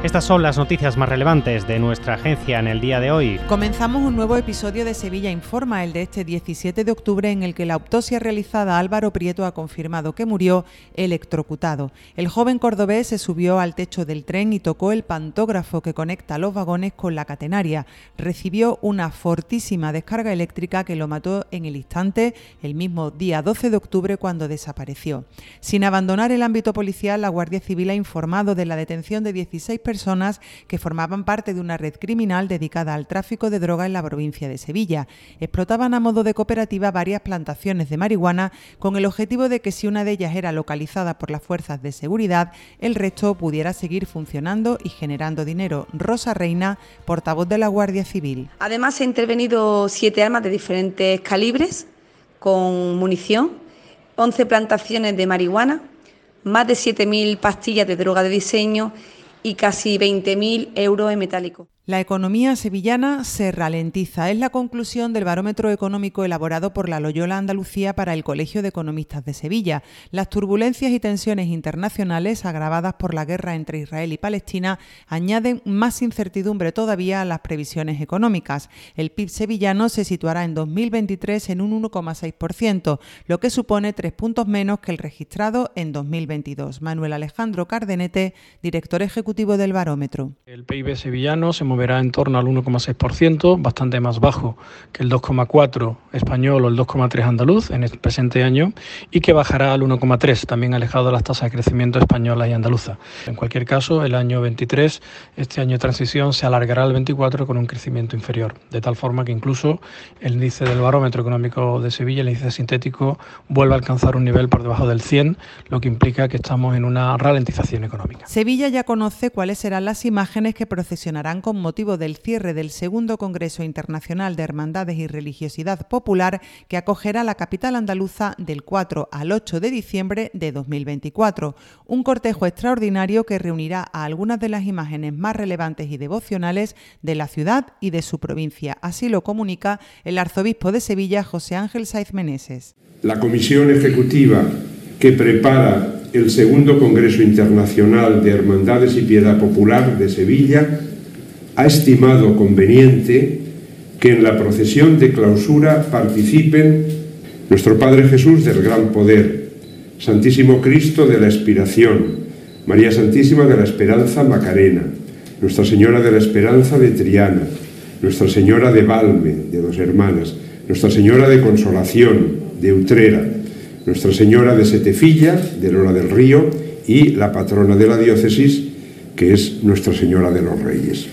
Estas son las noticias más relevantes de nuestra agencia en el día de hoy. Comenzamos un nuevo episodio de Sevilla Informa, el de este 17 de octubre, en el que la autopsia realizada a Álvaro Prieto ha confirmado que murió electrocutado. El joven cordobés se subió al techo del tren y tocó el pantógrafo que conecta los vagones con la catenaria. Recibió una fortísima descarga eléctrica que lo mató en el instante, el mismo día 12 de octubre, cuando desapareció. Sin abandonar el ámbito policial, la Guardia Civil ha informado de la detención de 16 personas que formaban parte de una red criminal dedicada al tráfico de droga en la provincia de Sevilla. Explotaban a modo de cooperativa varias plantaciones de marihuana con el objetivo de que si una de ellas era localizada por las fuerzas de seguridad, el resto pudiera seguir funcionando y generando dinero. Rosa Reina, portavoz de la Guardia Civil. Además, se han intervenido siete armas de diferentes calibres con munición, 11 plantaciones de marihuana, más de 7.000 pastillas de droga de diseño y casi 20.000 euros en metálico. La economía sevillana se ralentiza. Es la conclusión del barómetro económico elaborado por la Loyola Andalucía para el Colegio de Economistas de Sevilla. Las turbulencias y tensiones internacionales agravadas por la guerra entre Israel y Palestina añaden más incertidumbre todavía a las previsiones económicas. El PIB sevillano se situará en 2023 en un 1,6%, lo que supone tres puntos menos que el registrado en 2022. Manuel Alejandro Cardenete, director ejecutivo del barómetro. El PIB sevillano se verá en torno al 1,6%, bastante más bajo que el 2,4% español o el 2,3% andaluz en el presente año, y que bajará al 1,3%, también alejado de las tasas de crecimiento española y andaluza. En cualquier caso, el año 23, este año de transición, se alargará al 24 con un crecimiento inferior, de tal forma que incluso el índice del barómetro económico de Sevilla, el índice sintético, vuelve a alcanzar un nivel por debajo del 100, lo que implica que estamos en una ralentización económica. Sevilla ya conoce cuáles serán las imágenes que procesionarán con del cierre del segundo Congreso Internacional de Hermandades y Religiosidad Popular que acogerá la capital andaluza del 4 al 8 de diciembre de 2024. Un cortejo extraordinario que reunirá a algunas de las imágenes más relevantes y devocionales de la ciudad y de su provincia. Así lo comunica el arzobispo de Sevilla, José Ángel Saiz Meneses. La comisión ejecutiva que prepara el segundo Congreso Internacional de Hermandades y Piedad Popular de Sevilla ha estimado conveniente que en la procesión de clausura participen nuestro Padre Jesús del Gran Poder, Santísimo Cristo de la Expiración, María Santísima de la Esperanza Macarena, Nuestra Señora de la Esperanza de Triana, Nuestra Señora de Valme, de dos hermanas, Nuestra Señora de Consolación, de Utrera, Nuestra Señora de Setefilla, de Lola del Río, y la patrona de la diócesis, que es Nuestra Señora de los Reyes.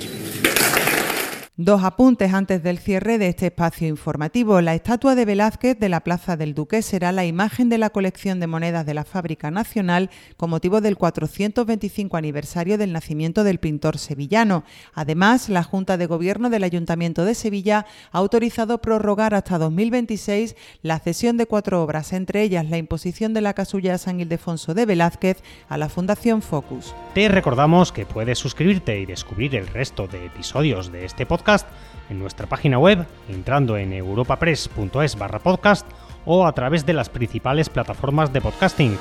Dos apuntes antes del cierre de este espacio informativo. La estatua de Velázquez de la Plaza del Duque será la imagen de la colección de monedas de la Fábrica Nacional con motivo del 425 aniversario del nacimiento del pintor sevillano. Además, la Junta de Gobierno del Ayuntamiento de Sevilla ha autorizado prorrogar hasta 2026 la cesión de cuatro obras, entre ellas la imposición de la casulla San Ildefonso de Velázquez a la Fundación Focus. Te recordamos que puedes suscribirte y descubrir el resto de episodios de este podcast en nuestra página web, entrando en europapress.es barra podcast o a través de las principales plataformas de podcasting